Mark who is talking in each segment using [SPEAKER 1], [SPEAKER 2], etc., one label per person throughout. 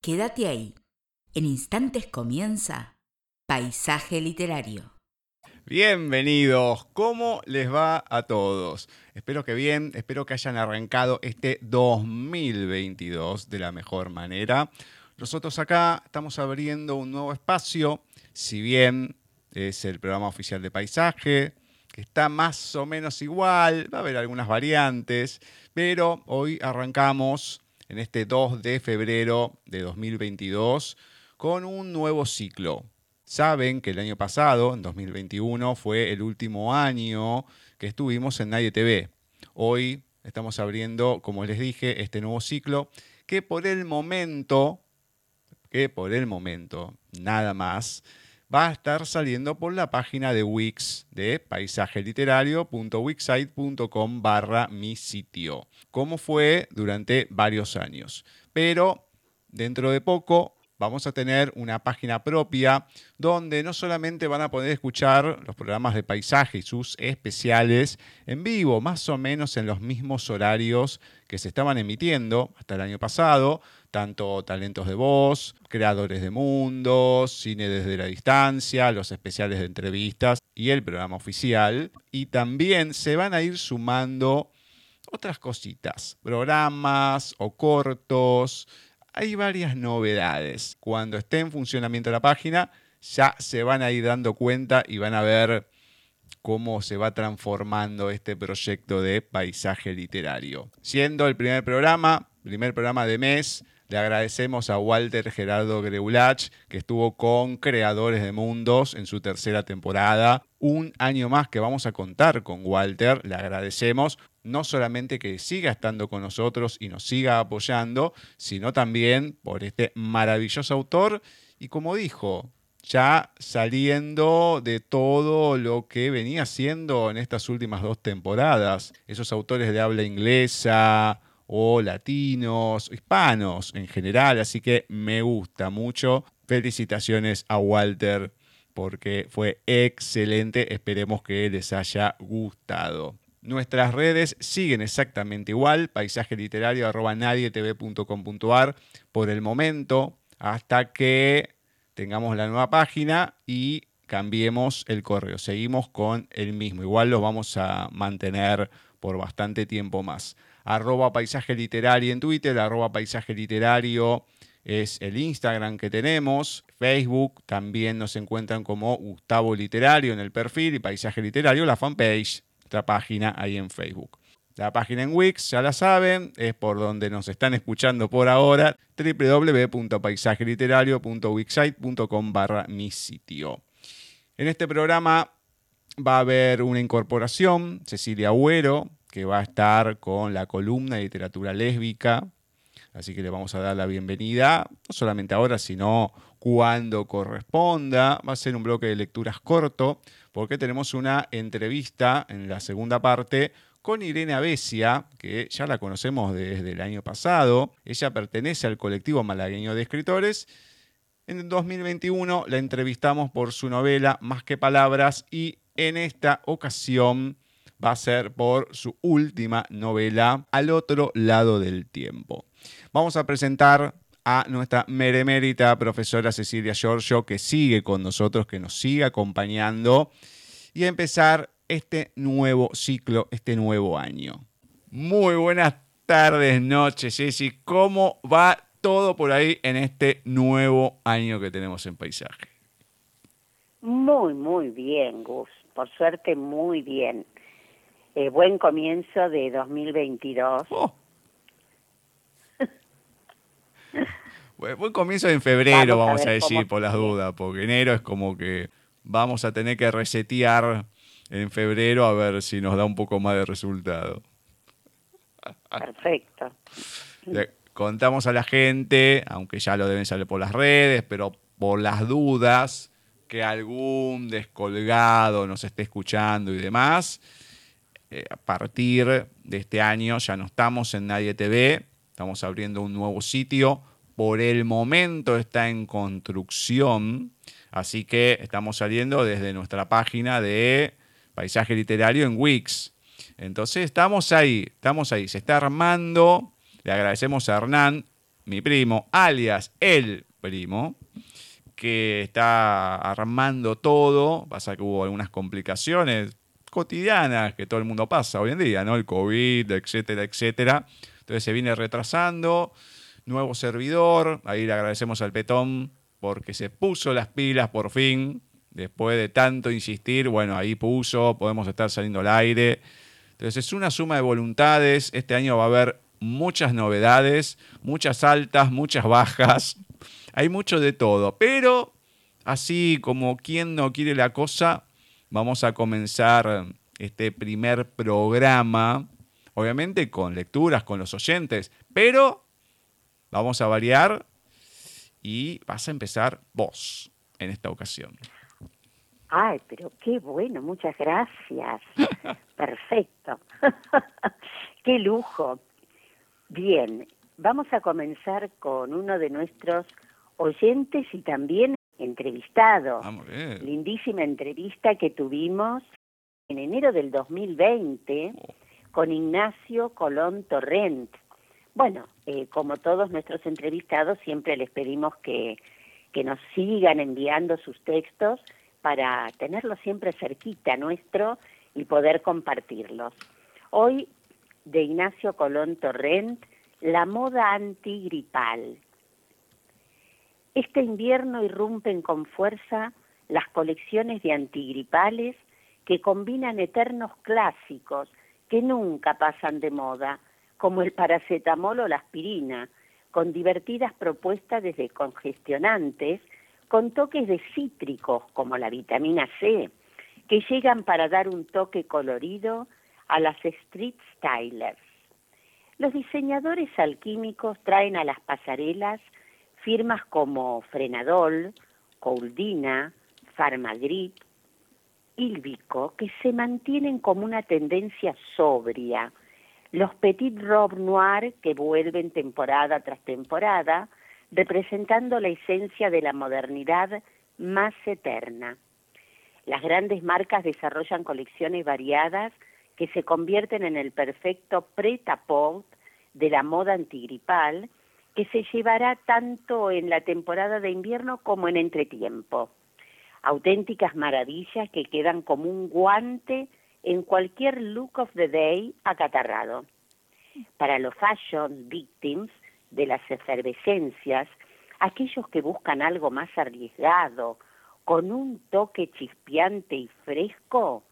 [SPEAKER 1] Quédate ahí. En instantes comienza Paisaje Literario.
[SPEAKER 2] Bienvenidos, ¿cómo les va a todos? Espero que bien, espero que hayan arrancado este 2022 de la mejor manera. Nosotros acá estamos abriendo un nuevo espacio, si bien es el programa oficial de paisaje, que está más o menos igual, va a haber algunas variantes, pero hoy arrancamos en este 2 de febrero de 2022 con un nuevo ciclo. Saben que el año pasado, en 2021, fue el último año que estuvimos en Nadie TV. Hoy estamos abriendo, como les dije, este nuevo ciclo que por el momento, que por el momento, nada más, va a estar saliendo por la página de Wix de paisajeliterario.wixsite.com barra mi sitio, como fue durante varios años. Pero dentro de poco vamos a tener una página propia donde no solamente van a poder escuchar los programas de paisaje y sus especiales en vivo, más o menos en los mismos horarios que se estaban emitiendo hasta el año pasado, tanto talentos de voz, creadores de mundos, cine desde la distancia, los especiales de entrevistas y el programa oficial. Y también se van a ir sumando otras cositas, programas o cortos, hay varias novedades. Cuando esté en funcionamiento la página, ya se van a ir dando cuenta y van a ver cómo se va transformando este proyecto de paisaje literario. Siendo el primer programa, primer programa de mes, le agradecemos a Walter Gerardo Greulach, que estuvo con Creadores de Mundos en su tercera temporada. Un año más que vamos a contar con Walter. Le agradecemos no solamente que siga estando con nosotros y nos siga apoyando, sino también por este maravilloso autor y como dijo, ya saliendo de todo lo que venía haciendo en estas últimas dos temporadas, esos autores de habla inglesa o latinos, hispanos en general, así que me gusta mucho. Felicitaciones a Walter porque fue excelente, esperemos que les haya gustado. Nuestras redes siguen exactamente igual, paisaje literario arroba nadietv.com.ar por el momento, hasta que tengamos la nueva página y cambiemos el correo. Seguimos con el mismo, igual lo vamos a mantener por bastante tiempo más. Arroba paisaje literario en Twitter, arroba paisaje literario es el Instagram que tenemos. Facebook también nos encuentran como Gustavo Literario en el perfil y Paisaje Literario, la fanpage nuestra página ahí en Facebook. La página en Wix, ya la saben, es por donde nos están escuchando por ahora, www.paisajeliterario.wixsite.com barra mi sitio. En este programa va a haber una incorporación, Cecilia Agüero, que va a estar con la columna de literatura lésbica, así que le vamos a dar la bienvenida, no solamente ahora, sino cuando corresponda. Va a ser un bloque de lecturas corto, porque tenemos una entrevista en la segunda parte con Irene Avesia, que ya la conocemos desde el año pasado. Ella pertenece al colectivo malagueño de escritores. En 2021 la entrevistamos por su novela Más que Palabras y en esta ocasión va a ser por su última novela Al otro lado del tiempo. Vamos a presentar a nuestra meremérita profesora Cecilia Giorgio, que sigue con nosotros, que nos sigue acompañando, y a empezar este nuevo ciclo, este nuevo año. Muy buenas tardes, noches, Ceci. ¿Cómo va todo por ahí en este nuevo año que tenemos en paisaje?
[SPEAKER 3] Muy, muy bien, Gus. Por suerte, muy bien. Eh, buen comienzo de 2022.
[SPEAKER 2] Buen comienzo en febrero, vamos, a, decir, por las dudas, porque enero es como que vamos a tener que resetear en febrero a ver si nos da un poco más de resultado.
[SPEAKER 3] Perfecto.
[SPEAKER 2] Le contamos a la gente, aunque ya lo deben saber por las redes, pero por las dudas que algún descolgado nos esté escuchando y demás, eh, a partir de este año ya no estamos en Nadie TV, estamos abriendo un nuevo sitio por el momento está en construcción, así que estamos saliendo desde nuestra página de paisaje literario en Wix. Entonces estamos ahí, estamos ahí, se está armando. Le agradecemos a Hernán, mi primo, alias el primo, que está armando todo. Pasa que hubo algunas complicaciones cotidianas que todo el mundo pasa hoy en día, ¿no? El COVID, etcétera, etcétera. Entonces se viene retrasando. Nuevo servidor. Ahí le agradecemos al Petón porque se puso las pilas por fin. Después de tanto insistir, bueno, ahí puso, podemos estar saliendo al aire. Entonces es una suma de voluntades. Este año va a haber muchas novedades, muchas altas, muchas bajas. Hay mucho de todo. Pero así como quien no quiere la cosa, vamos a comenzar este primer programa, obviamente con lecturas, con los oyentes, pero vamos a variar y vas a empezar vos en esta ocasión.
[SPEAKER 3] Ay, pero qué bueno, muchas gracias. Perfecto. qué lujo. Bien, vamos a comenzar con uno de nuestros oyentes y también entrevistado. Lindísima entrevista que tuvimos en enero del 2020 con Ignacio Colón Torrent. Bueno, eh, como todos nuestros entrevistados, siempre les pedimos que, que nos sigan enviando sus textos para tenerlos siempre cerquita nuestro y poder compartirlos. Hoy, de Ignacio Colón Torrent, la moda antigripal. Este invierno irrumpen con fuerza las colecciones de antigripales que combinan eternos clásicos que nunca pasan de moda, como el paracetamol o la aspirina, con divertidas propuestas desde congestionantes con toques de cítricos como la vitamina C, que llegan para dar un toque colorido a las street stylers. Los diseñadores alquímicos traen a las pasarelas firmas como Frenadol, Couldina, Farmagrip, Ilvico, que se mantienen como una tendencia sobria. Los Petit Robe Noir, que vuelven temporada tras temporada, representando la esencia de la modernidad más eterna. Las grandes marcas desarrollan colecciones variadas que se convierten en el perfecto prêt-à-porter de la moda antigripal que se llevará tanto en la temporada de invierno como en entretiempo. Auténticas maravillas que quedan como un guante en cualquier look of the day acatarrado. Para los fashion victims, de las efervescencias, aquellos que buscan algo más arriesgado, con un toque chispeante y fresco,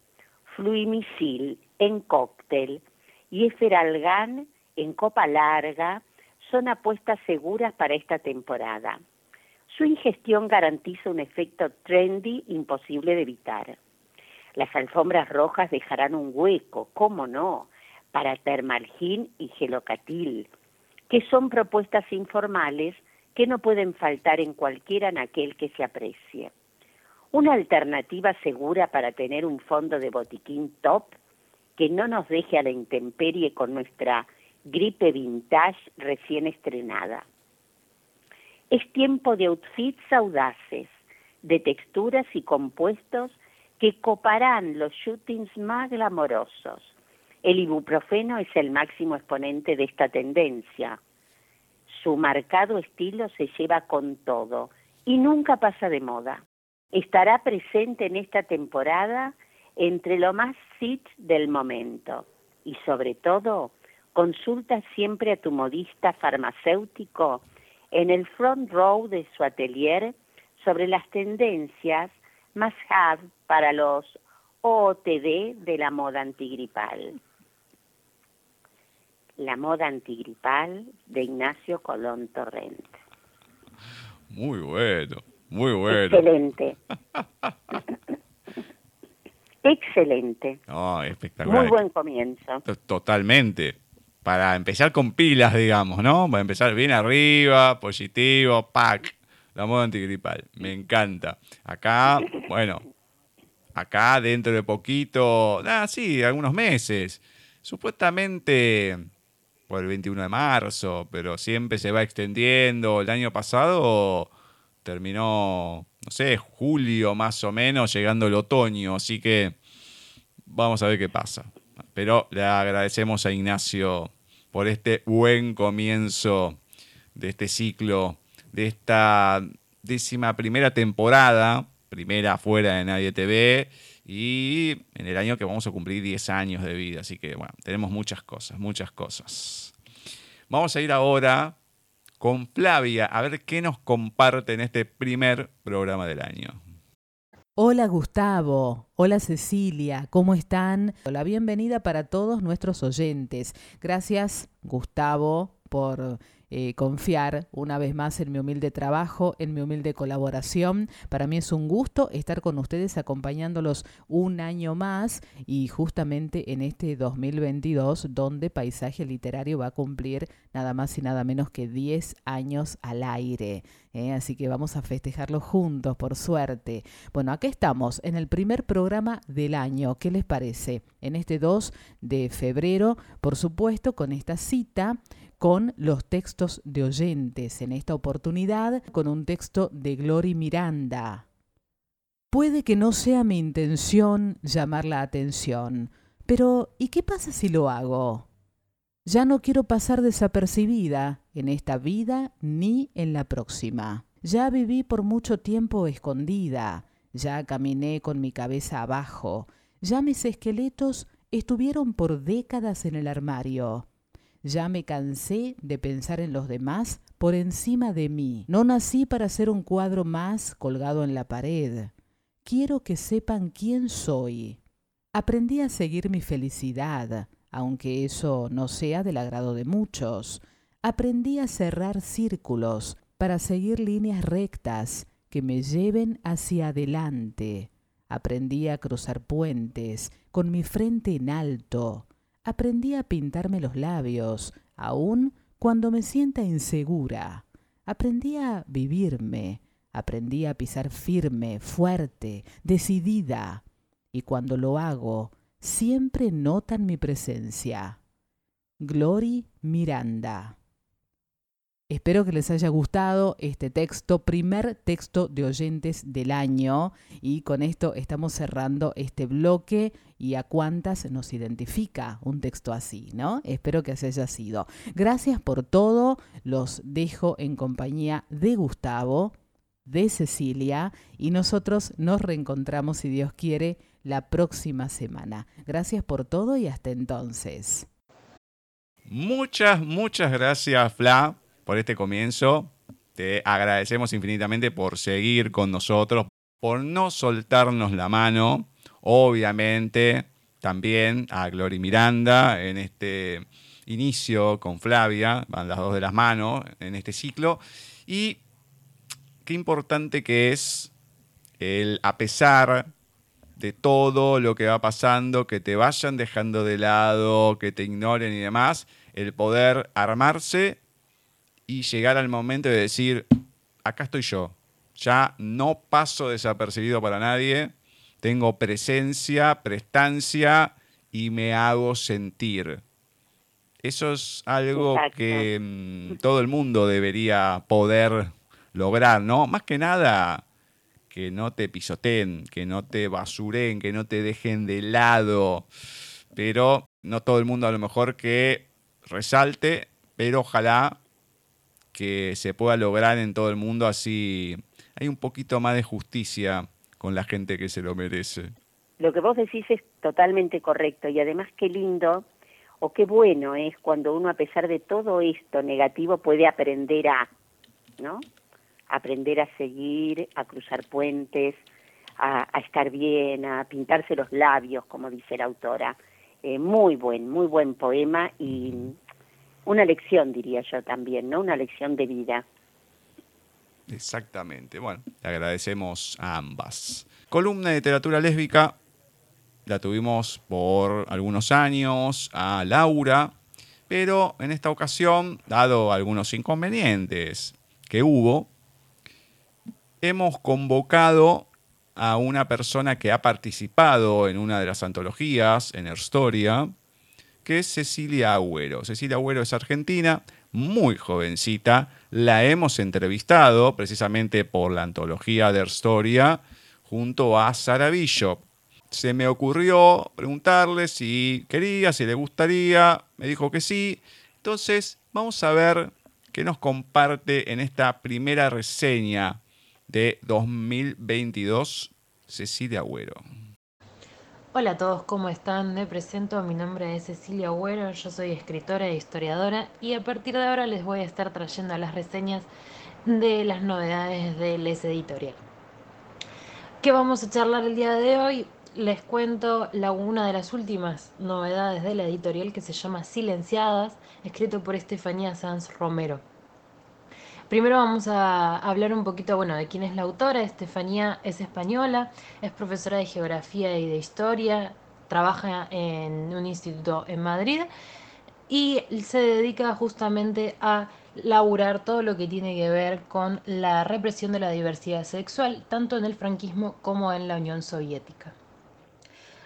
[SPEAKER 3] Fluimisil en cóctel y Eferalgan en copa larga son apuestas seguras para esta temporada. Su ingestión garantiza un efecto trendy imposible de evitar. Las alfombras rojas dejarán un hueco, cómo no, para Termalgin y Gelocatil, que son propuestas informales que no pueden faltar en cualquiera en aquel que se aprecie. Una alternativa segura para tener un fondo de botiquín top que no nos deje a la intemperie con nuestra gripe vintage recién estrenada. Es tiempo de outfits audaces, de texturas y compuestos que coparán los shootings más glamorosos el ibuprofeno es el máximo exponente de esta tendencia. Su marcado estilo se lleva con todo y nunca pasa de moda. Estará presente en esta temporada entre lo más fit del momento y sobre todo consulta siempre a tu modista farmacéutico en el front row de su atelier sobre las tendencias más hard para los OOTD de la moda antigripal. La moda antigripal de Ignacio Colón Torrent.
[SPEAKER 2] Muy bueno, muy bueno.
[SPEAKER 3] Excelente. Excelente.
[SPEAKER 2] No, espectacular.
[SPEAKER 3] Muy buen comienzo.
[SPEAKER 2] Totalmente. Para empezar con pilas, digamos, ¿no? Para empezar bien arriba, positivo, pack. La moda antigripal. Me encanta. Acá, bueno, acá dentro de poquito, ah, sí, algunos meses, supuestamente por el 21 de marzo, pero siempre se va extendiendo. El año pasado terminó, no sé, julio más o menos, llegando el otoño, así que vamos a ver qué pasa. Pero le agradecemos a Ignacio por este buen comienzo de este ciclo, de esta décima primera temporada, primera fuera de Nadie TV, y en el año que vamos a cumplir 10 años de vida. Así que bueno, tenemos muchas cosas, muchas cosas. Vamos a ir ahora con Flavia a ver qué nos comparte en este primer programa del año.
[SPEAKER 4] Hola Gustavo, hola Cecilia, ¿cómo están? La bienvenida para todos nuestros oyentes. Gracias Gustavo por eh, confiar una vez más en mi humilde trabajo, en mi humilde colaboración. Para mí es un gusto estar con ustedes acompañándolos un año más y justamente en este 2022 donde Paisaje Literario va a cumplir nada más y nada menos que 10 años al aire. ¿eh? Así que vamos a festejarlo juntos, por suerte. Bueno, aquí estamos en el primer programa del año. ¿Qué les parece? En este 2 de febrero, por supuesto, con esta cita con los textos de oyentes, en esta oportunidad con un texto de Glory Miranda. Puede que no sea mi intención llamar la atención, pero ¿y qué pasa si lo hago? Ya no quiero pasar desapercibida en esta vida ni en la próxima. Ya viví por mucho tiempo escondida, ya caminé con mi cabeza abajo, ya mis esqueletos estuvieron por décadas en el armario. Ya me cansé de pensar en los demás por encima de mí. No nací para ser un cuadro más colgado en la pared. Quiero que sepan quién soy. Aprendí a seguir mi felicidad, aunque eso no sea del agrado de muchos. Aprendí a cerrar círculos para seguir líneas rectas que me lleven hacia adelante. Aprendí a cruzar puentes con mi frente en alto aprendí a pintarme los labios, aun cuando me sienta insegura. Aprendí a vivirme, aprendí a pisar firme, fuerte, decidida. Y cuando lo hago, siempre notan mi presencia. Glory Miranda. Espero que les haya gustado este texto, primer texto de oyentes del año. Y con esto estamos cerrando este bloque y a cuántas nos identifica un texto así, ¿no? Espero que así haya sido. Gracias por todo. Los dejo en compañía de Gustavo, de Cecilia y nosotros nos reencontramos, si Dios quiere, la próxima semana. Gracias por todo y hasta entonces.
[SPEAKER 2] Muchas, muchas gracias, Fla por este comienzo. Te agradecemos infinitamente por seguir con nosotros, por no soltarnos la mano. Obviamente, también a Glory Miranda en este inicio con Flavia, van las dos de las manos en este ciclo. Y qué importante que es el, a pesar de todo lo que va pasando, que te vayan dejando de lado, que te ignoren y demás, el poder armarse y llegar al momento de decir, acá estoy yo, ya no paso desapercibido para nadie, tengo presencia, prestancia y me hago sentir. Eso es algo que mm, todo el mundo debería poder lograr, ¿no? Más que nada, que no te pisoteen, que no te basuren, que no te dejen de lado. Pero no todo el mundo a lo mejor que resalte, pero ojalá que se pueda lograr en todo el mundo, así hay un poquito más de justicia con la gente que se lo merece.
[SPEAKER 3] Lo que vos decís es totalmente correcto y además qué lindo o qué bueno es cuando uno a pesar de todo esto negativo puede aprender a, ¿no? Aprender a seguir, a cruzar puentes, a, estar bien, a pintarse los labios, como dice la autora. Eh, muy buen, muy buen poema y una lección, diría yo también, ¿no? Una lección de vida.
[SPEAKER 2] Exactamente. Bueno, le agradecemos a ambas. Columna de literatura lésbica la tuvimos por algunos años a Laura, pero en esta ocasión, dado algunos inconvenientes que hubo, hemos convocado a una persona que ha participado en una de las antologías, en Herstoria, que es Cecilia Agüero. Cecilia Agüero es argentina, muy jovencita. La hemos entrevistado precisamente por la antología de Historia junto a Sara Bishop. Se me ocurrió preguntarle si quería, si le gustaría. Me dijo que sí. Entonces, vamos a ver que nos comparte en esta primera reseña de 2022 Cecilia Agüero.
[SPEAKER 5] Hola a todos, ¿cómo están? Me presento, mi nombre es Cecilia Agüero, yo soy escritora e historiadora y a partir de ahora les voy a estar trayendo las reseñas de las novedades del Les Editorial. ¿Qué vamos a charlar el día de hoy? Les cuento la, una de las últimas novedades de la editorial que se llama Silenciadas, escrito por Estefanía Sanz Romero. Primero vamos a hablar un poquito, bueno, de quién es la autora. Estefanía es española, es profesora de geografía y de historia, trabaja en un instituto en Madrid y se dedica justamente a laburar todo lo que tiene que ver con la represión de la diversidad sexual, tanto en el franquismo como en la Unión Soviética.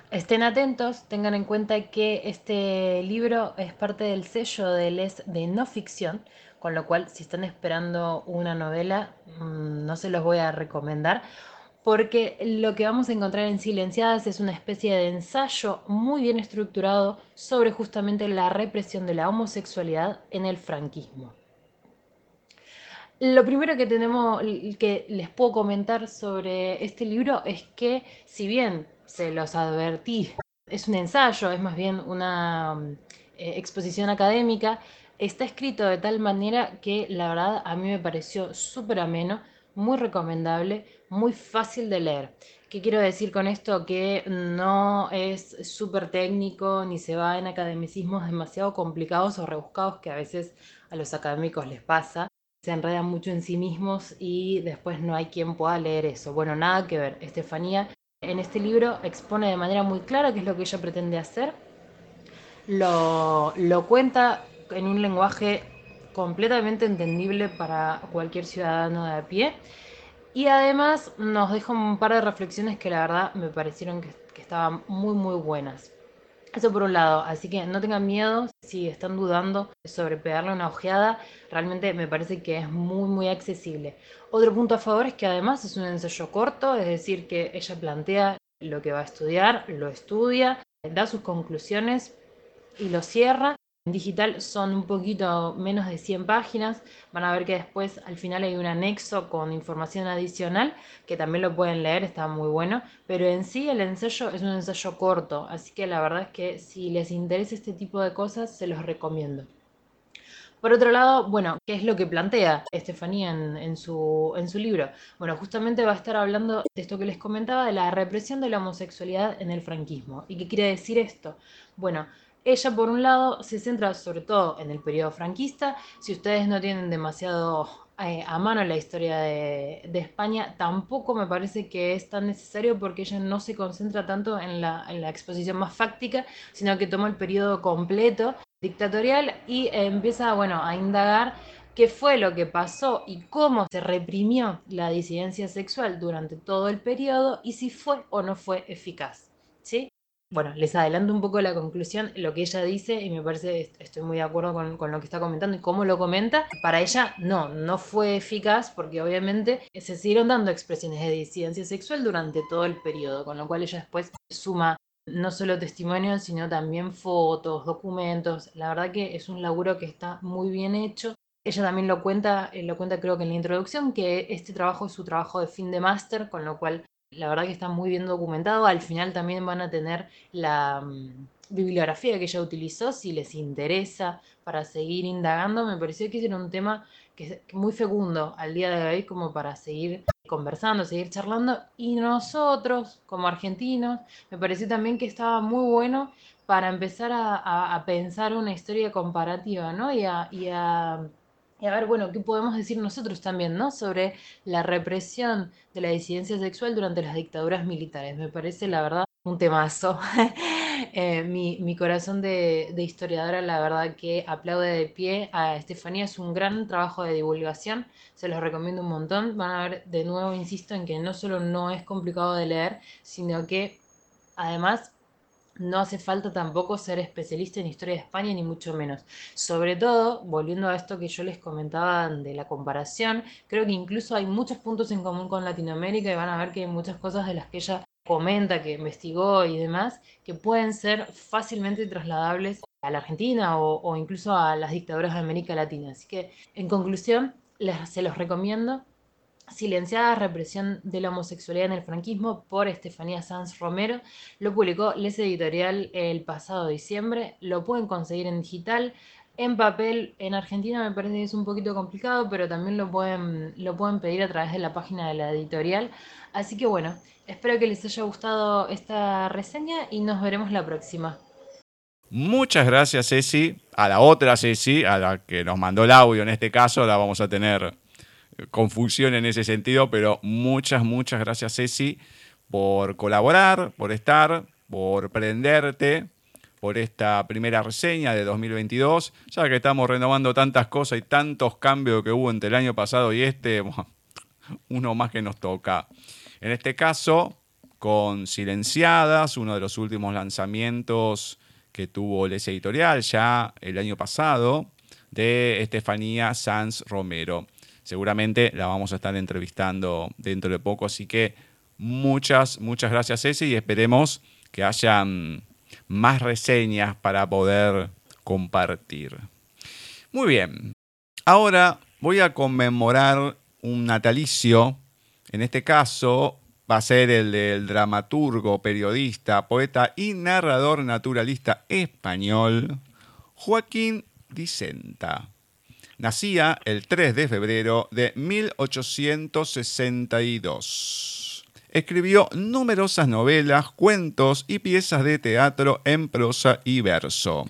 [SPEAKER 5] Estén atentos, tengan en cuenta que este libro es parte del sello de Les de no ficción, con lo cual si están esperando una novela, mm, no se los voy a recomendar, porque lo que vamos a encontrar en Silenciadas es una especie de ensayo muy bien estructurado sobre justamente la represión de la homosexualidad en el franquismo. Lo primero que tenemos que les puedo comentar sobre este libro es que si bien se los advertí, es un ensayo, es más bien una eh, exposición académica, Está escrito de tal manera que la verdad a mí me pareció súper ameno, muy recomendable, muy fácil de leer. ¿Qué quiero decir con esto? Que no es súper técnico ni se va en academicismos demasiado complicados o rebuscados que a veces a los académicos les pasa. Se enredan mucho en sí mismos y después no hay quien pueda leer eso. Bueno, nada que ver. Estefanía en este libro expone de manera muy clara qué es lo que ella pretende hacer. Lo, lo cuenta en un lenguaje completamente entendible para cualquier ciudadano de a pie. Y además nos deja un par de reflexiones que la verdad me parecieron que, estaban muy muy buenas. Eso por un lado, así que no tengan miedo si están dudando sobre pegarle una ojeada, realmente me parece que es muy muy accesible. Otro punto a favor es que además es un ensayo corto, es decir, que ella plantea lo que va a estudiar, lo estudia, da sus conclusiones y lo cierra en digital son un poquito menos de 100 páginas. Van a ver que después al final hay un anexo con información adicional que también lo pueden leer, está muy bueno. Pero en sí el ensayo es un ensayo corto, así que la verdad es que si les interesa este tipo de cosas se los recomiendo. Por otro lado, bueno, ¿qué es lo que plantea Estefanía en, su, en su libro? Bueno, justamente va a estar hablando de esto que les comentaba, de la represión de la homosexualidad en el franquismo. ¿Y qué quiere decir esto? Bueno, ella, por un lado, se centra sobre todo en el periodo franquista. Si ustedes no tienen demasiado eh, a mano la historia de, España, tampoco me parece que es tan necesario porque ella no se concentra tanto en la, exposición más fáctica, sino que toma el periodo completo dictatorial y empieza bueno, a indagar qué fue lo que pasó y cómo se reprimió la disidencia sexual durante todo el periodo y si fue o no fue eficaz. ¿sí? Bueno, les adelanto un poco la conclusión, lo que ella dice, y me parece, estoy muy de acuerdo con, con, lo que está comentando y cómo lo comenta. Para ella, no, no fue eficaz porque obviamente se siguieron dando expresiones de disidencia sexual durante todo el periodo, con lo cual ella después suma no solo testimonios, sino también fotos, documentos. La verdad que es un laburo que está muy bien hecho. Ella también lo cuenta, eh, lo cuenta creo que en la introducción, que este trabajo es su trabajo de fin de máster, con lo cual la verdad que está muy bien documentado. Al final también van a tener la mm, bibliografía que ella utilizó, si les interesa para seguir indagando. Me pareció que era un tema que es muy fecundo al día de hoy como para seguir conversando, seguir charlando. Y nosotros, como argentinos, me pareció también que estaba muy bueno para empezar a, pensar una historia comparativa, ¿no? y a y a ver, bueno, ¿qué podemos decir nosotros también, ¿no? Sobre la represión de la disidencia sexual durante las dictaduras militares. Me parece, la verdad, un temazo. Eh, mi, corazón de, de, historiadora, la verdad que aplaude de pie a Estefanía. Es un gran trabajo de divulgación, se los recomiendo un montón. Van a ver, de nuevo, insisto, en que no solo no es complicado de leer, sino que además no hace falta tampoco ser especialista en historia de España, ni mucho menos. Sobre todo, volviendo a esto que yo les comentaba de la comparación, creo que incluso hay muchos puntos en común con Latinoamérica y van a ver que hay muchas cosas de las que ella comenta, que investigó y demás, que pueden ser fácilmente trasladables a la Argentina o, incluso a las dictaduras de América Latina. Así que, en conclusión, les, se los recomiendo. Silenciada represión de la homosexualidad en el franquismo por Estefanía Sanz Romero. Lo publicó Les Editorial el pasado diciembre. Lo pueden conseguir en digital. En papel, en Argentina me parece que es un poquito complicado, pero también lo pueden, lo pueden pedir a través de la página de la editorial. Así que bueno, espero que les haya gustado esta reseña y nos veremos la próxima.
[SPEAKER 2] Muchas gracias, Ceci. A la otra Ceci, a la que nos mandó el audio en este caso, la vamos a tener confusión en ese sentido, pero muchas, muchas gracias, Ceci, por colaborar, por estar, por prenderte por esta primera reseña de 2022, ya que estamos renovando tantas cosas y tantos cambios que hubo entre el año pasado y este, uno más que nos toca. En este caso, con Silenciadas, uno de los últimos lanzamientos que tuvo Les Editorial ya el año pasado, de Estefanía Sanz Romero. Seguramente la vamos a estar entrevistando dentro de poco, así que muchas, muchas gracias Ceci y esperemos que hayan más reseñas para poder compartir. Muy bien, ahora voy a conmemorar un natalicio, en este caso va a ser el del dramaturgo, periodista, poeta y narrador naturalista español Joaquín Dicenta. Nacía el 3 de febrero de 1862. Escribió numerosas novelas, cuentos y piezas de teatro en prosa y verso.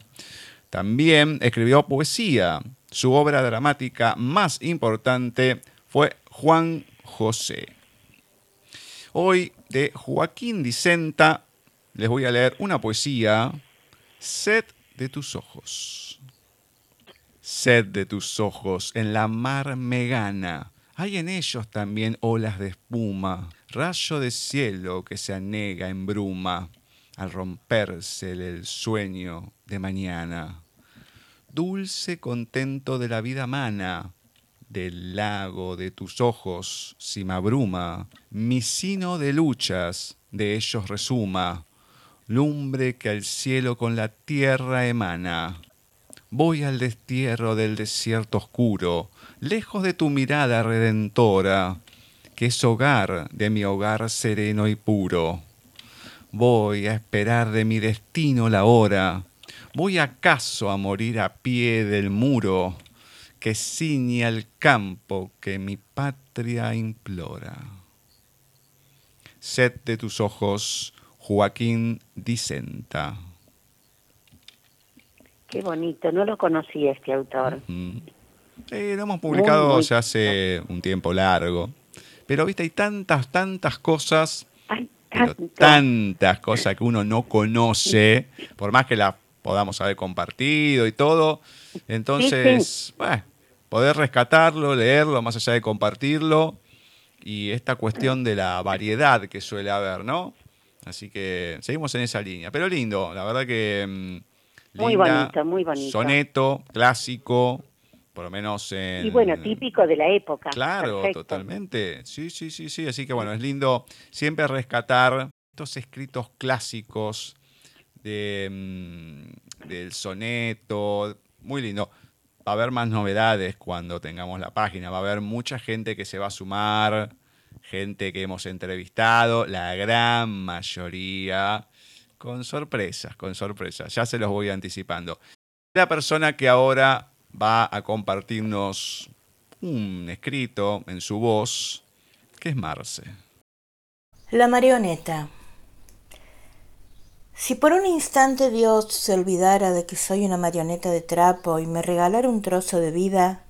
[SPEAKER 2] También escribió poesía. Su obra dramática más importante fue Juan José. Hoy de Joaquín Dicenta les voy a leer una poesía, Sed de tus ojos. Sed de tus ojos en la mar me gana. Hay en ellos también olas de espuma rayo de cielo que se anega en bruma al romperse el sueño de mañana. Dulce contento de la vida mana, del lago de tus ojos si me abruma, mi sino de luchas de ellos resuma, lumbre que al cielo con la tierra emana. Voy al destierro del desierto oscuro, lejos de tu mirada redentora, que es hogar de mi hogar sereno y puro. Voy a esperar de mi destino la hora. Voy acaso a morir a pie del muro que ciñe al campo que mi patria implora. Sed de tus ojos, Joaquín Dicenta.
[SPEAKER 3] Qué bonito, no lo conocí este autor.
[SPEAKER 2] lo hemos publicado ya hace un tiempo largo. Pero, viste, hay tantas, tantas cosas, tantas cosas que uno no conoce, por más que las podamos haber compartido y todo. Entonces, bueno, poder rescatarlo, leerlo, más allá de compartirlo, y esta cuestión de la variedad que suele haber, ¿no? Así que seguimos en esa línea. Pero lindo, la verdad que.
[SPEAKER 3] Muy bonito, muy bonito.
[SPEAKER 2] Soneto, clásico, por lo menos en...
[SPEAKER 3] Y bueno, típico de la época.
[SPEAKER 2] Claro, totalmente. Sí, sí, sí, sí. Así que bueno, es lindo siempre rescatar estos escritos clásicos de, mm, del soneto. Muy lindo. Va a haber más novedades cuando tengamos la página. Va a haber mucha gente que se va a sumar, gente que hemos entrevistado, la gran mayoría con sorpresas, con sorpresas. Ya se los voy anticipando. La persona que ahora va a compartirnos un escrito en su voz, que es Marce.
[SPEAKER 6] La marioneta. Si por un instante Dios se olvidara de que soy una marioneta de trapo y me regalara un trozo de vida,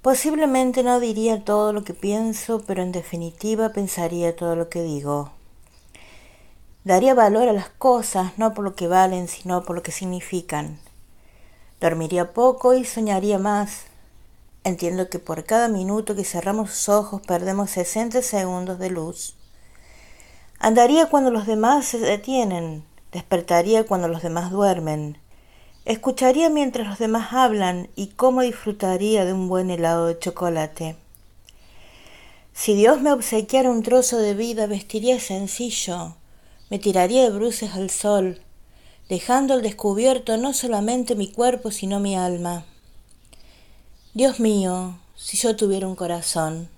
[SPEAKER 6] posiblemente no diría todo lo que pienso, pero en definitiva pensaría todo lo que digo. Daría valor a las cosas no por lo que valen, sino por lo que significan. Dormiría poco y soñaría más. Entiendo que por cada minuto que cerramos los ojos perdemos 60 segundos de luz. Andaría cuando los demás se detienen, despertaría cuando los demás duermen, escucharía mientras los demás hablan y cómo disfrutaría de un buen helado de chocolate. Si Dios me obsequiara un trozo de vida, vestiría sencillo, me tiraría de bruces al sol, dejando al descubierto no solamente mi cuerpo, sino mi alma. Dios mío, si yo tuviera un corazón,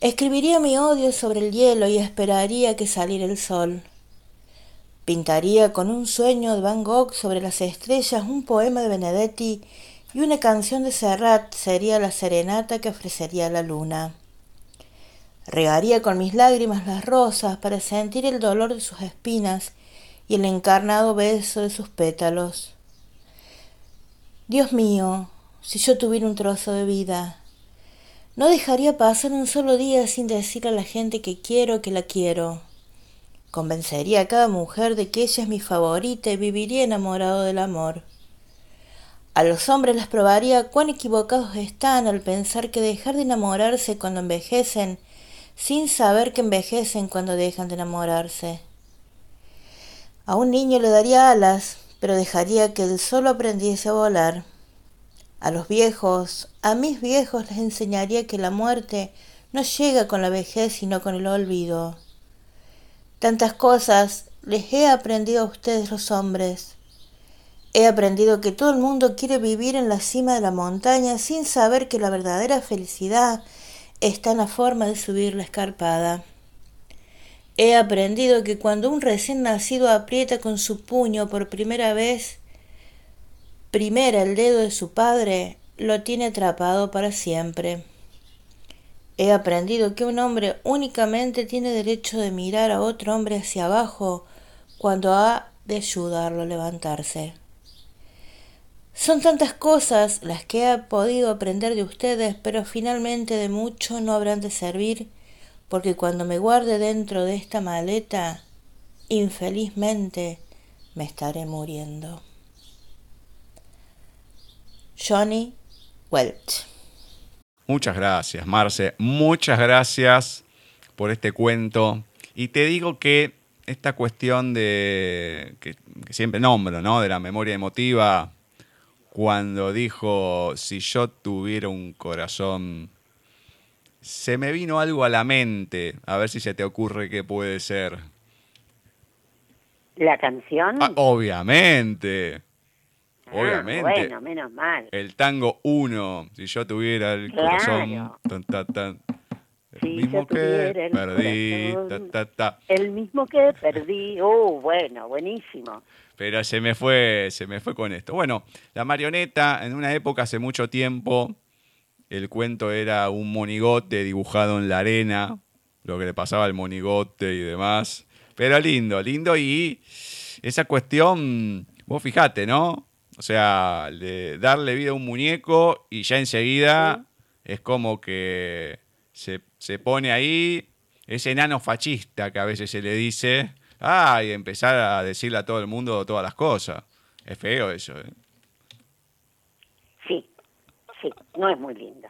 [SPEAKER 6] escribiría mi odio sobre el hielo y esperaría que saliera el sol. Pintaría con un sueño de Van Gogh sobre las estrellas un poema de Benedetti y una canción de Serrat sería la serenata que ofrecería la luna. Regaría con mis lágrimas las rosas para sentir el dolor de sus espinas y el encarnado beso de sus pétalos. Dios mío, si yo tuviera un trozo de vida, no dejaría pasar un solo día sin decir a la gente que quiero que la quiero. Convencería a cada mujer de que ella es mi favorita y viviría enamorado del amor. A los hombres les probaría cuán equivocados están al pensar que dejar de enamorarse cuando envejecen, sin saber que envejecen cuando dejan de enamorarse. A un niño le daría alas, pero dejaría que él solo aprendiese a volar. A los viejos, a mis viejos les enseñaría que la muerte no llega con la vejez sino con el olvido. Tantas cosas les he aprendido a ustedes los hombres. He aprendido que todo el mundo quiere vivir en la cima de la montaña sin saber que la verdadera felicidad está en la forma de subir la escarpada. He aprendido que cuando un recién nacido aprieta con su puño por primera vez, primera el dedo de su padre, lo tiene atrapado para siempre. He aprendido que un hombre únicamente tiene derecho de mirar a otro hombre hacia abajo cuando ha de ayudarlo a levantarse. Son tantas cosas las que he podido aprender de ustedes, pero finalmente de mucho no habrán de servir, porque cuando me guarde dentro de esta maleta, infelizmente me estaré muriendo. Johnny Welch
[SPEAKER 2] Muchas gracias, Marce. Muchas gracias por este cuento. Y te digo que esta cuestión de que, siempre nombro, ¿no? De la memoria emotiva, cuando dijo si yo tuviera un corazón, se me vino algo a la mente. A ver si se te ocurre qué puede ser.
[SPEAKER 3] ¿La canción?
[SPEAKER 2] Ah, obviamente.
[SPEAKER 3] Ah,
[SPEAKER 2] Obviamente.
[SPEAKER 3] bueno, menos mal.
[SPEAKER 2] El tango 1, si yo tuviera el
[SPEAKER 3] Claro.
[SPEAKER 2] corazón. tan, tan, tan,
[SPEAKER 3] Si
[SPEAKER 2] mismo que
[SPEAKER 3] el
[SPEAKER 2] perdí.
[SPEAKER 3] corazón.
[SPEAKER 2] ta, ta, ta.
[SPEAKER 3] El mismo que perdí. Uh, bueno, buenísimo.
[SPEAKER 2] Pero se me fue, se me fue con esto. Bueno, la marioneta, en una época hace mucho tiempo, el cuento era un monigote dibujado en la arena, lo que le pasaba al monigote y demás. Pero lindo, lindo y esa cuestión, vos fijate, ¿no? O sea, de darle vida a un muñeco y ya enseguida es como que se, se pone ahí ese enano fascista que a veces se le dice, ah, y empezar a decirle a todo el mundo todas las cosas. Es feo eso, ¿eh?
[SPEAKER 3] Sí, sí, no es muy lindo.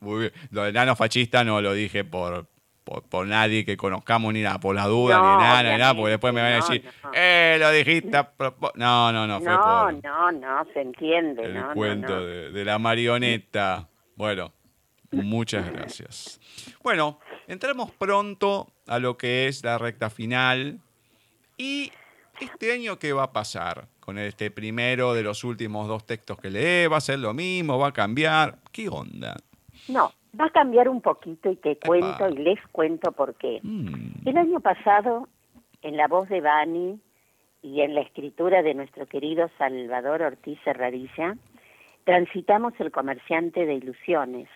[SPEAKER 2] Muy bien. Lo de enano fascista no lo dije por, por, por nadie que conozcamos ni nada, por las dudas,
[SPEAKER 3] No,
[SPEAKER 2] ni nada, ni nada, porque después me van a
[SPEAKER 3] no,
[SPEAKER 2] decir,
[SPEAKER 3] no.
[SPEAKER 2] eh, lo dijiste a propo-". No, no, no, fue
[SPEAKER 3] No,
[SPEAKER 2] por
[SPEAKER 3] no, no, se entiende.
[SPEAKER 2] el
[SPEAKER 3] no, no,
[SPEAKER 2] cuento
[SPEAKER 3] no.
[SPEAKER 2] De, de la marioneta. Bueno, muchas gracias. Bueno, entramos pronto a lo que es la recta final. ¿Y este año qué va a pasar con este primero de los últimos dos textos que lee? ¿Va a ser lo mismo? ¿Va a cambiar? ¿Qué onda?
[SPEAKER 3] No, va a cambiar un poquito y te cuento y les cuento por qué.
[SPEAKER 2] Mm,
[SPEAKER 3] El año pasado, en la voz de Bani y en la escritura de nuestro querido Salvador Ortiz Serradilla, transitamos el comerciante de ilusiones.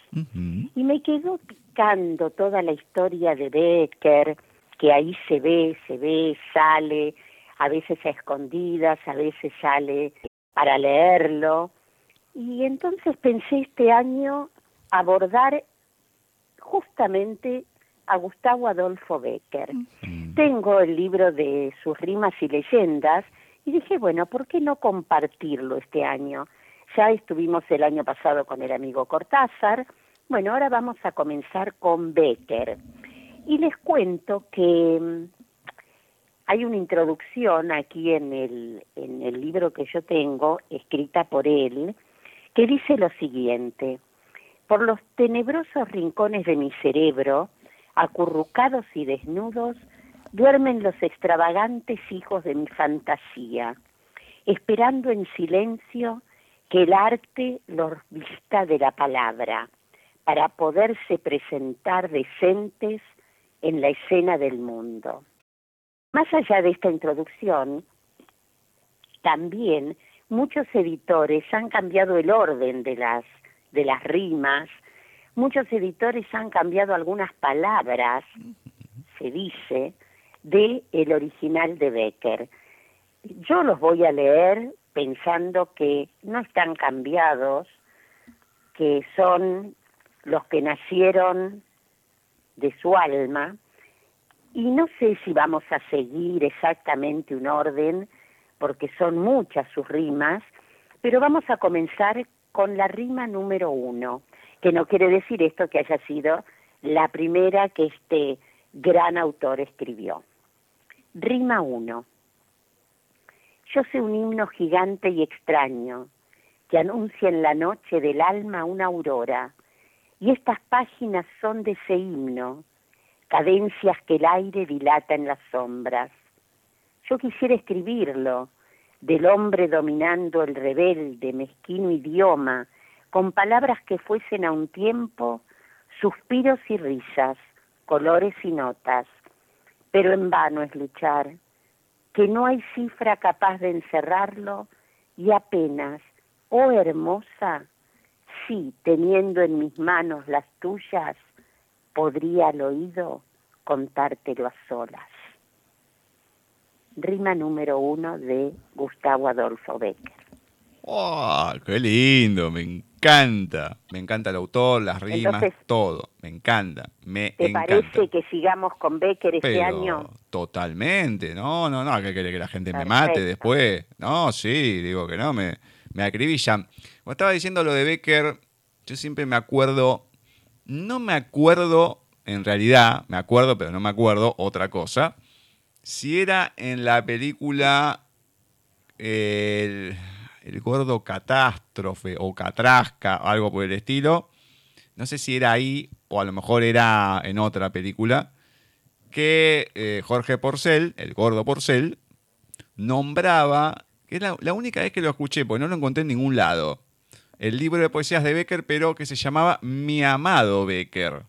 [SPEAKER 3] Y me quedó picando toda la historia de Becker, que ahí se ve, se ve, sale, a veces a escondidas, a veces sale para leerlo. Y entonces pensé este año abordar justamente a Gustavo Adolfo Becker. Tengo el libro de sus rimas y leyendas y dije, bueno, ¿por qué no compartirlo este año? Ya estuvimos el año pasado con el amigo Cortázar, bueno, ahora vamos a comenzar con Becker. Y les cuento que mm, hay una introducción aquí en el, en el libro que yo tengo, escrita por él, que dice lo siguiente. Por los tenebrosos rincones de mi cerebro acurrucados y desnudos, duermen los extravagantes hijos de mi fantasía, esperando en silencio que el arte los vista de la palabra, para poderse presentar decentes en la escena del mundo. Más allá de esta introducción, también muchos editores han cambiado el orden de las, de las rimas, muchos editores han cambiado algunas palabras, se dice, de el original de Becker. Yo los voy a leer pensando que no están cambiados, que son los que nacieron de su alma, y no sé si vamos a seguir exactamente un orden, porque son muchas sus rimas, pero vamos a comenzar con la rima número uno, que no quiere decir esto que haya sido la primera que este gran autor escribió. Rima uno. Yo sé un himno gigante y extraño que anuncia en la noche del alma una aurora, y estas páginas son de ese himno, cadencias que el aire dilata en las sombras. Yo quisiera escribirlo, del hombre dominando el rebelde, mezquino idioma, con palabras que fuesen a un tiempo suspiros y risas, colores y notas. Pero en vano es luchar, que no hay cifra capaz de encerrarlo y apenas, oh hermosa, sí, teniendo en mis manos las tuyas, podría al oído contártelo a solas. Rima número uno de Gustavo Adolfo Becker.
[SPEAKER 2] ¡Oh, qué lindo! Me encanta. Me encanta el autor, las rimas, todo. Me encanta. Me
[SPEAKER 3] ¿Te parece que sigamos con Becker este año?
[SPEAKER 2] Totalmente. No, no, no. Que quiere que la gente me mate después. No, sí, digo que no. Me, me acribillan. Como estaba diciendo lo de Becker, yo siempre me acuerdo. No me acuerdo, en realidad, me acuerdo, pero no me acuerdo, otra cosa si era en la película el, gordo catástrofe o catrasca, algo por el estilo, no sé si era ahí o a lo mejor era en otra película, que eh, Jorge Porcel, el gordo Porcel, nombraba, que es la, la, única vez que lo escuché, porque no lo encontré en ningún lado, el libro de poesías de Becker, pero que se llamaba Mi amado Becker.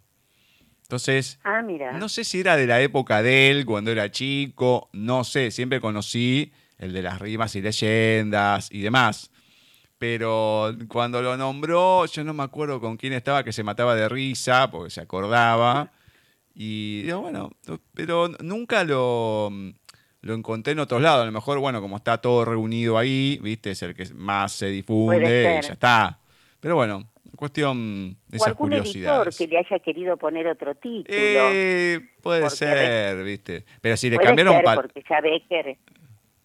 [SPEAKER 2] Entonces,
[SPEAKER 3] ah,
[SPEAKER 2] no sé si era de la época de él, cuando era chico, no sé, siempre conocí el de las rimas y leyendas y demás. Pero cuando lo nombró, yo no me acuerdo con quién estaba que se mataba de risa, porque se acordaba. Y digo, bueno, pero nunca lo, lo encontré en otros lados. A lo mejor, bueno, como está todo reunido ahí, viste, es el que más se difunde, y ya está. Pero bueno, Cuestión de
[SPEAKER 3] o algún editor que le haya querido poner otro título.
[SPEAKER 2] Eh, puede ser, ¿viste? Pero si le cambiaron...
[SPEAKER 3] Ser, porque ya Becker,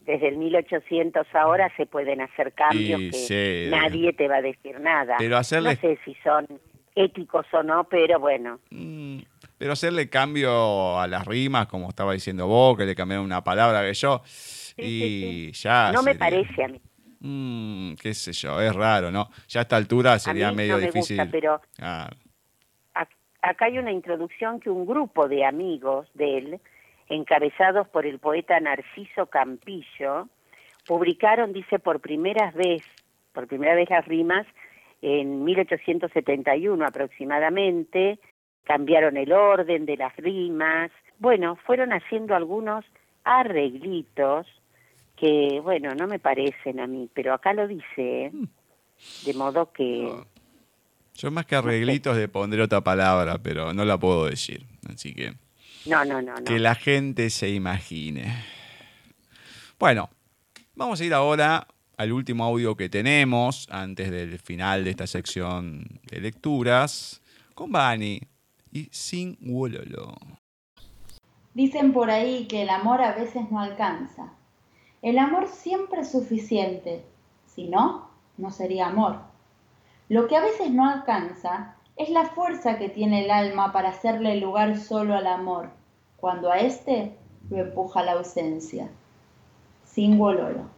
[SPEAKER 3] desde el 1800 ahora se pueden hacer cambios que nadie te va a decir nada.
[SPEAKER 2] Pero hacerle...
[SPEAKER 3] No sé si son éticos o no, pero bueno.
[SPEAKER 2] Mm, pero hacerle cambio a las rimas, como estaba diciendo vos, que le cambiaron una palabra que yo, y ya...
[SPEAKER 3] No me parece a mí.
[SPEAKER 2] Mmm, qué sé yo, es raro, ¿no? Ya a esta altura sería medio difícil.
[SPEAKER 3] pero acá hay una introducción que un grupo de amigos de él, encabezados por el poeta Narciso Campillo, publicaron, dice, por primera vez, por primera vez las rimas en 1871 aproximadamente, cambiaron el orden de las rimas, bueno, fueron haciendo algunos arreglitos que, bueno, no me parecen a mí, pero acá lo dice, ¿eh? mm. de modo que...
[SPEAKER 2] Yo más que arreglitos de pondré otra palabra, pero no la puedo decir, así que...
[SPEAKER 3] No, no, no, no.
[SPEAKER 2] Que la gente se imagine. Bueno, vamos a ir ahora al último audio que tenemos antes del final de esta sección de lecturas con Bani y Sin Wololo.
[SPEAKER 7] Dicen por ahí que el amor a veces no alcanza, el amor siempre es suficiente, si no, no sería amor. Lo que a veces no alcanza es la fuerza que tiene el alma para hacerle lugar solo al amor, cuando a éste lo empuja la ausencia. Sin Lolo.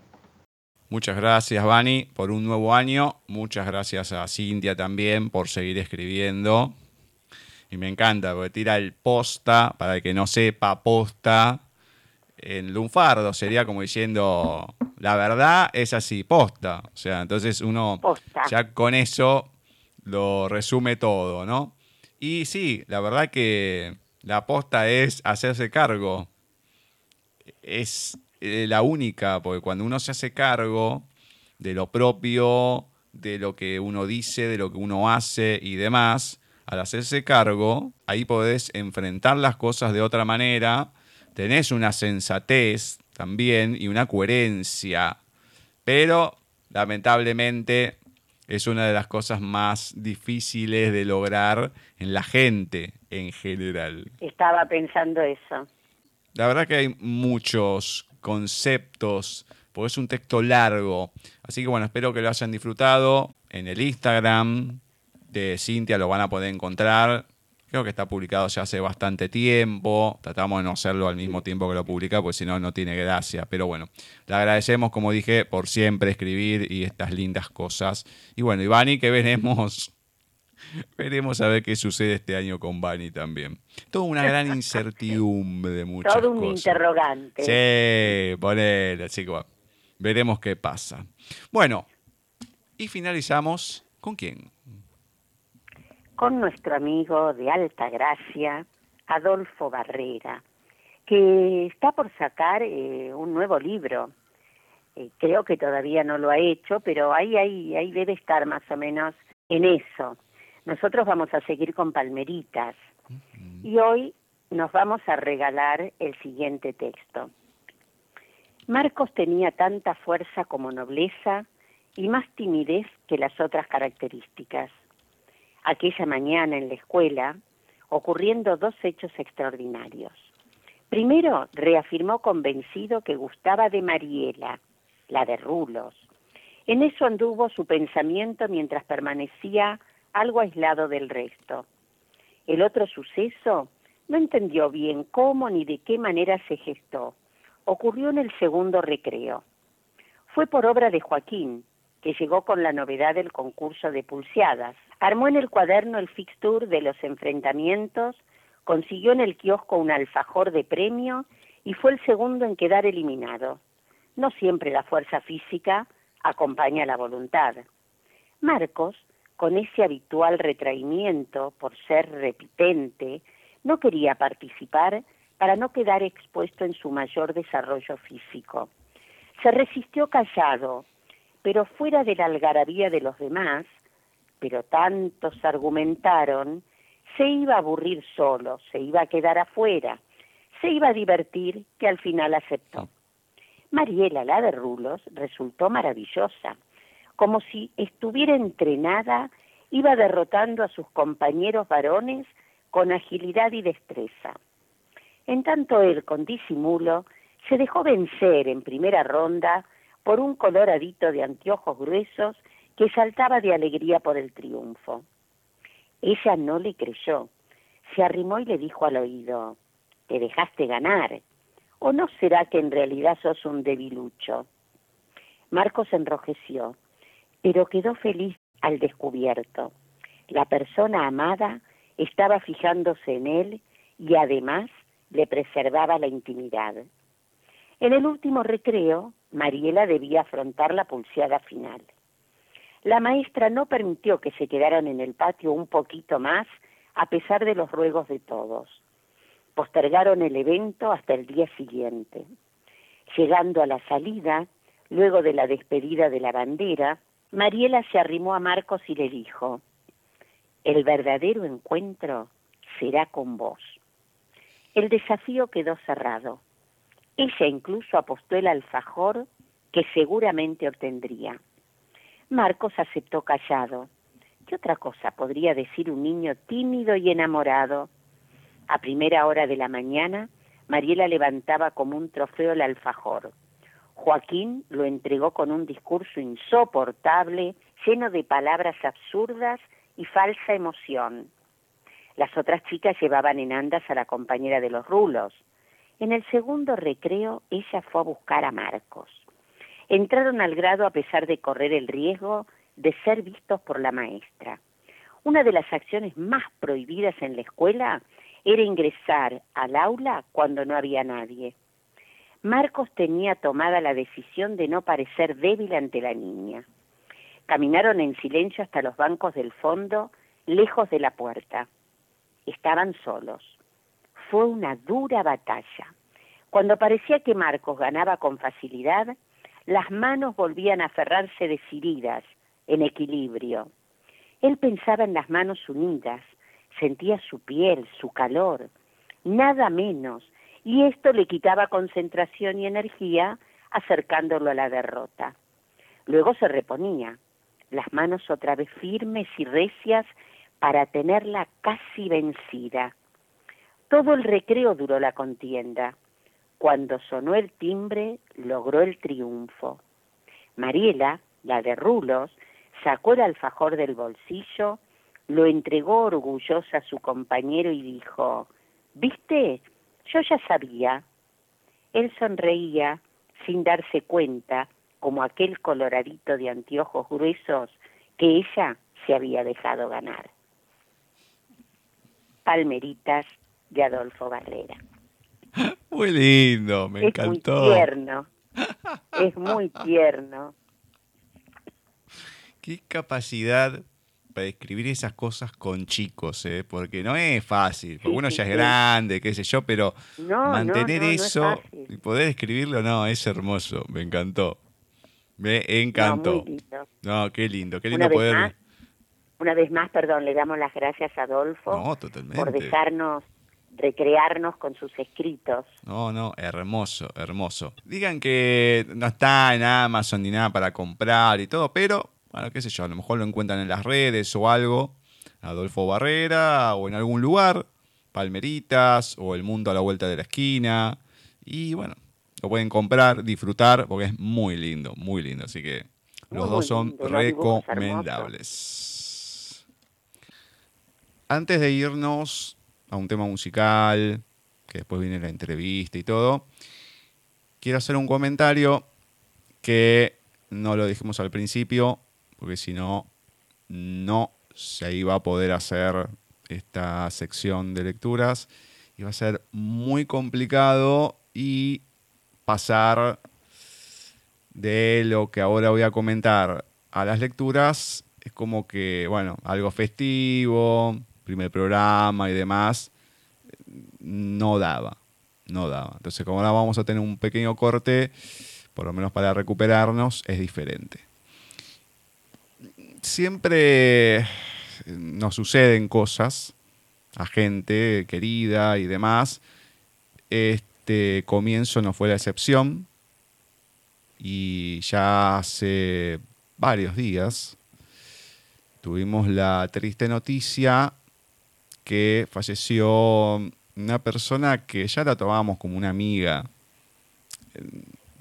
[SPEAKER 2] Muchas gracias, Vani, por un nuevo año. Muchas gracias a Cintia también por seguir escribiendo. Y me encanta, porque tira el posta, para el que no sepa, posta, en lunfardo. Sería como diciendo, la verdad es así, posta. O sea, entonces uno ya con eso lo resume todo, ¿no? Y sí, la verdad que la posta es hacerse cargo. Es eh, la única, porque cuando uno se hace cargo de lo propio, de lo que uno dice, de lo que uno hace y demás, al hacerse cargo, ahí podés enfrentar las cosas de otra manera, tenés una sensatez también y una coherencia, pero lamentablemente es una de las cosas más difíciles de lograr en la gente en general.
[SPEAKER 3] Estaba pensando eso.
[SPEAKER 2] La verdad que hay muchos conceptos, porque es un texto largo. Así que bueno, espero que lo hayan disfrutado. En el Instagram de Cintia lo van a poder encontrar. Creo que está publicado ya hace bastante tiempo. Tratamos de no hacerlo al mismo tiempo que lo publica, porque si no, no tiene gracia. Pero bueno, le agradecemos, como dije, por siempre escribir y estas lindas cosas. Y bueno, Ivani, que veremos. Veremos a ver qué sucede este año con Bani también. Toda una gran incertidumbre de muchas
[SPEAKER 3] Todo
[SPEAKER 2] un
[SPEAKER 3] interrogante.
[SPEAKER 2] Sí, ponele, así que veremos qué pasa. Bueno, y finalizamos con quién?
[SPEAKER 3] Con nuestro amigo de Alta Gracia, Adolfo Barrera, que está por sacar eh, un nuevo libro. Eh, creo que todavía no lo ha hecho, pero ahí, ahí, ahí debe estar más o menos en eso. Nosotros vamos a seguir con Palmeritas y hoy nos vamos a regalar el siguiente texto. Marcos tenía tanta fuerza como nobleza y más timidez que las otras características aquella mañana en la escuela, ocurriendo dos hechos extraordinarios. Primero, reafirmó convencido que gustaba de Mariela, la de Rulos. En eso anduvo su pensamiento mientras permanecía algo aislado del resto. El otro suceso no entendió bien cómo ni de qué manera se gestó. Ocurrió en el segundo recreo. Fue por obra de Joaquín, que llegó con la novedad del concurso de pulseadas. Armó en el cuaderno el fixture de los enfrentamientos, consiguió en el kiosco un alfajor de premio y fue el segundo en quedar eliminado. No siempre la fuerza física acompaña la voluntad. Marcos, con ese habitual retraimiento por ser repitente, no quería participar para no quedar expuesto en su mayor desarrollo físico. Se resistió callado, pero fuera de la algarabía de los demás, pero tantos argumentaron, se iba a aburrir solo, se iba a quedar afuera, se iba a divertir, que al final aceptó. Mariela, la de Rulos, resultó maravillosa. Como si estuviera entrenada, iba derrotando a sus compañeros varones con agilidad y destreza. En tanto él, con disimulo, se dejó vencer en primera ronda por un coloradito de anteojos gruesos que saltaba de alegría por el triunfo. Ella no le creyó, se arrimó y le dijo al oído, te dejaste ganar, o no será que en realidad sos un debilucho. Marcos enrojeció, pero quedó feliz al descubierto. La persona amada estaba fijándose en él y además le preservaba la intimidad. En el último recreo, Mariela debía afrontar la pulseada final. La maestra no permitió que se quedaran en el patio un poquito más, a pesar de los ruegos de todos. Postergaron el evento hasta el día siguiente. Llegando a la salida, luego de la despedida de la bandera, Mariela se arrimó a Marcos y le dijo, el verdadero encuentro será con vos. El desafío quedó cerrado. Ella incluso apostó el alfajor que seguramente obtendría. Marcos aceptó callado. ¿Qué otra cosa podría decir un niño tímido y enamorado? A primera hora de la mañana, Mariela levantaba como un trofeo el alfajor. Joaquín lo entregó con un discurso insoportable, lleno de palabras absurdas y falsa emoción. Las otras chicas llevaban en andas a la compañera de los rulos. En el segundo recreo ella fue a buscar a Marcos. Entraron al grado a pesar de correr el riesgo de ser vistos por la maestra. Una de las acciones más prohibidas en la escuela era ingresar al aula cuando no había nadie. Marcos tenía tomada la decisión de no parecer débil ante la niña. Caminaron en silencio hasta los bancos del fondo, lejos de la puerta. Estaban solos. Fue una dura batalla. Cuando parecía que Marcos ganaba con facilidad, las manos volvían a aferrarse decididas, en equilibrio. Él pensaba en las manos unidas, sentía su piel, su calor, nada menos, y esto le quitaba concentración y energía acercándolo a la derrota. Luego se reponía, las manos otra vez firmes y recias para tenerla casi vencida. Todo el recreo duró la contienda. Cuando sonó el timbre, logró el triunfo. Mariela, la de Rulos, sacó el alfajor del bolsillo, lo entregó orgullosa a su compañero y dijo, ¿Viste? Yo ya sabía. Él sonreía sin darse cuenta, como aquel coloradito de anteojos gruesos que ella se había dejado ganar. Palmeritas de Adolfo Barrera.
[SPEAKER 2] Muy lindo, me encantó.
[SPEAKER 3] Es muy tierno. Es muy tierno.
[SPEAKER 2] Qué capacidad para escribir esas cosas con chicos, ¿eh? porque no es fácil, porque uno ya es grande, qué sé yo, pero mantener eso y poder escribirlo, no, es hermoso, me encantó. Me encantó. No, qué lindo, qué lindo poder...
[SPEAKER 3] una vez más, perdón, le damos las gracias a Adolfo por dejarnos recrearnos con sus escritos.
[SPEAKER 2] No, no, hermoso, hermoso. Digan que no está en Amazon ni nada para comprar y todo, pero, bueno, qué sé yo, a lo mejor lo encuentran en las redes o algo, Adolfo Barrera, o en algún lugar, Palmeritas, o El Mundo a la Vuelta de la Esquina, y bueno, lo pueden comprar, disfrutar, porque es muy lindo, muy lindo, así que los dos son recomendables. Antes de irnos, a un tema musical, que después viene la entrevista y todo, quiero hacer un comentario que no lo dijimos al principio, porque si no, no se iba a poder hacer esta sección de lecturas. Iba a ser muy complicado y pasar de lo que ahora voy a comentar a las lecturas es como que, bueno, algo festivo, primer programa y demás, no daba, no daba. Entonces, como ahora vamos a tener un pequeño corte, por lo menos para recuperarnos, es diferente. Siempre nos suceden cosas a gente querida y demás. Este comienzo no fue la excepción y ya hace varios días tuvimos la triste noticia que falleció una persona que ya la tomábamos como una amiga.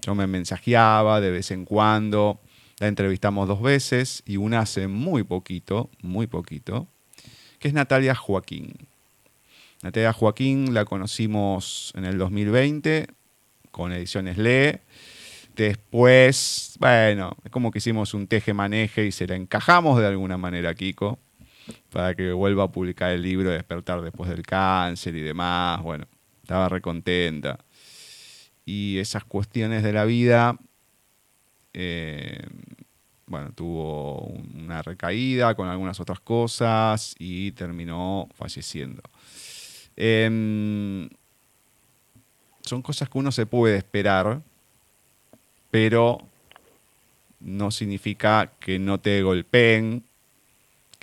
[SPEAKER 2] Yo me mensajeaba de vez en cuando, la entrevistamos dos veces y una hace muy poquito, muy poquito, que es Natalia Joaquín. Natalia Joaquín la conocimos en el 2020 con Ediciones Lee. Después, bueno, es como que hicimos un teje-maneje y se la encajamos de alguna manera Kiko para que vuelva a publicar el libro Despertar después del cáncer y demás. Bueno, estaba recontenta. Y esas cuestiones de la vida, eh, bueno, tuvo una recaída con algunas otras cosas y terminó falleciendo. Em, son cosas que uno se puede esperar, pero no significa que no te golpeen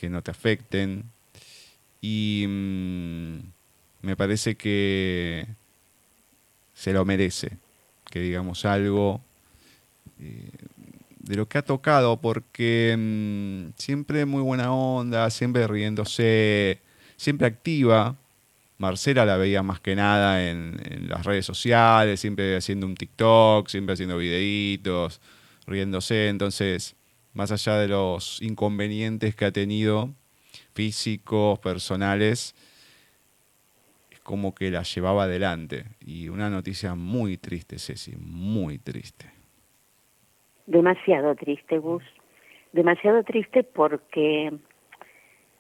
[SPEAKER 2] que no te afecten. Y mm, me parece que se lo merece, que digamos algo eh, de lo que ha tocado, porque mm, siempre muy buena onda, siempre riéndose, siempre activa. Marcela la veía más que nada en, en, las redes sociales, siempre haciendo un TikTok, siempre haciendo videitos, riéndose. Entonces, más allá de los inconvenientes que ha tenido, físicos, personales, es como que la llevaba adelante. Y una noticia muy triste, Ceci, muy triste.
[SPEAKER 3] Demasiado triste, Gus. Demasiado triste porque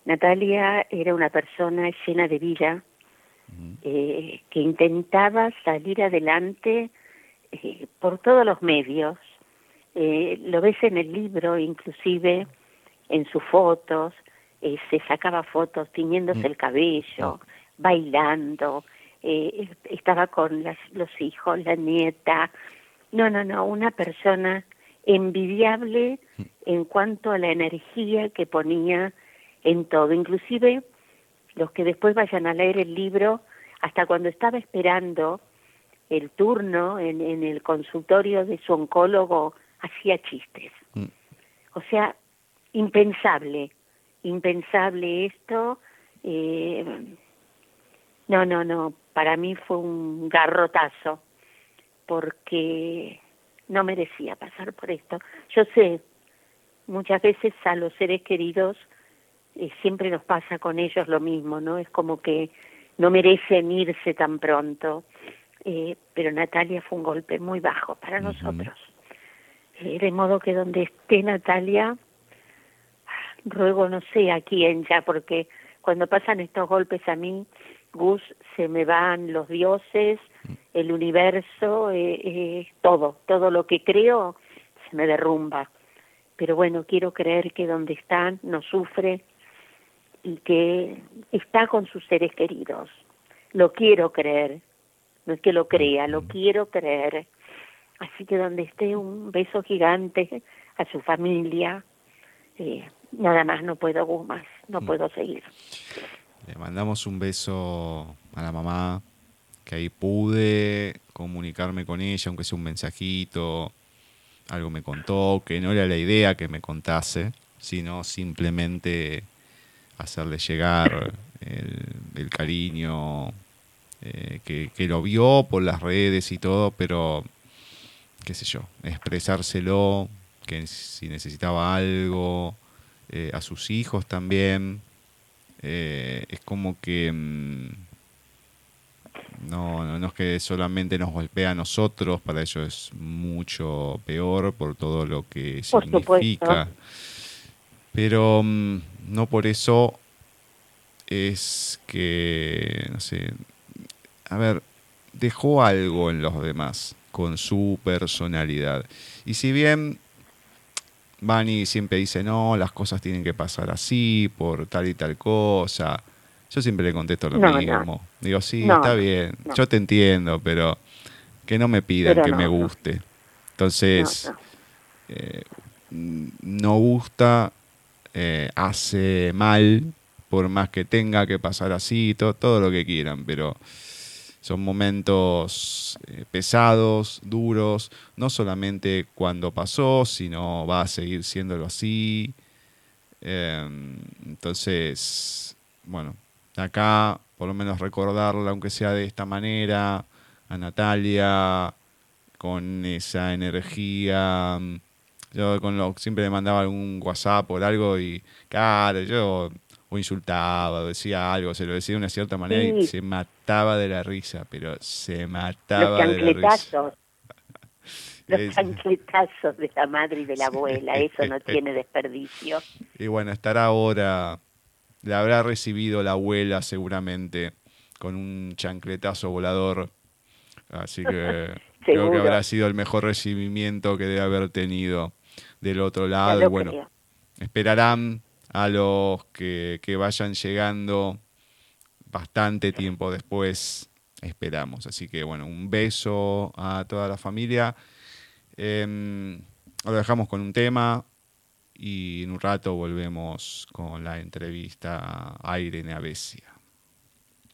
[SPEAKER 3] Natalia era una persona llena de vida, eh, que intentaba salir adelante eh, por todos los medios. Eh, lo ves en el libro, inclusive en sus fotos, se sacaba fotos tiñéndose mm. el cabello, bailando, estaba con los hijos, la nieta. No, no, no, una persona envidiable mm. en cuanto a la energía que ponía en todo, inclusive los que después vayan a leer el libro, hasta cuando estaba esperando el turno en, el consultorio de su oncólogo, hacía chistes. Mm. O sea, impensable, impensable esto. Eh, no, no, no, para mí fue un garrotazo, porque no merecía pasar por esto. Yo sé, muchas veces a los seres queridos eh, siempre nos pasa con ellos lo mismo, ¿no? Es como que no merecen irse tan pronto. Eh, pero Natalia fue un golpe muy bajo para nosotros. Eh, de modo que donde esté Natalia, ruego no sé a quién ya, porque cuando pasan estos golpes a mí, Gus, se me van los dioses, el universo, eh, todo, todo lo que creo se me derrumba. Pero bueno, quiero creer que donde están no sufre, y que está con sus seres queridos. Lo quiero creer, no es que lo crea, lo quiero creer. Así que donde esté un beso gigante a su familia, eh, nada más no puedo más, no mm. puedo seguir.
[SPEAKER 2] Le mandamos un beso a la mamá, que ahí pude comunicarme con ella, aunque sea un mensajito, algo me contó, que no era la idea que me contase, sino simplemente hacerle llegar el, cariño eh, que, lo vio por las redes y todo, pero qué sé yo, expresárselo, que si necesitaba algo, eh, a sus hijos también, eh, es como que mm, no, no, es que solamente nos golpea a nosotros, para ellos es mucho peor por todo lo que significa. Pero mm, no por eso es que, no sé, a ver, dejó algo en los demás con su personalidad. Y si bien Bani siempre dice, no, las cosas tienen que pasar así, por tal y tal cosa, yo siempre le contesto lo mismo. Digo, sí, está bien, yo te entiendo, pero que no me pidan que me guste. Entonces, eh, no gusta eh, hace mal, por más que tenga que pasar así, todo, todo lo que quieran, pero son momentos eh, pesados, duros, no solamente cuando pasó, sino va a seguir siéndolo así. Em, entonces, bueno, acá por lo menos recordarla, aunque sea de esta manera, a Natalia, con esa energía yo con lo, siempre le mandaba algún WhatsApp o algo y, claro, yo o insultaba, o decía algo, se lo decía de una cierta manera y se mataba de la risa, pero se mataba de la risa.
[SPEAKER 3] Los chancletazos de la madre y de la abuela, eso no tiene desperdicio.
[SPEAKER 2] Y bueno, estará ahora, le habrá recibido la abuela seguramente con un chancletazo volador, así que creo que habrá sido el mejor recibimiento que debe haber tenido del otro lado. Y bueno, esperarán a los que, vayan llegando bastante tiempo después, esperamos. Así que bueno, un beso a toda la familia. Eh, lo dejamos con un tema y en un rato volvemos con la entrevista a Irene Avesia.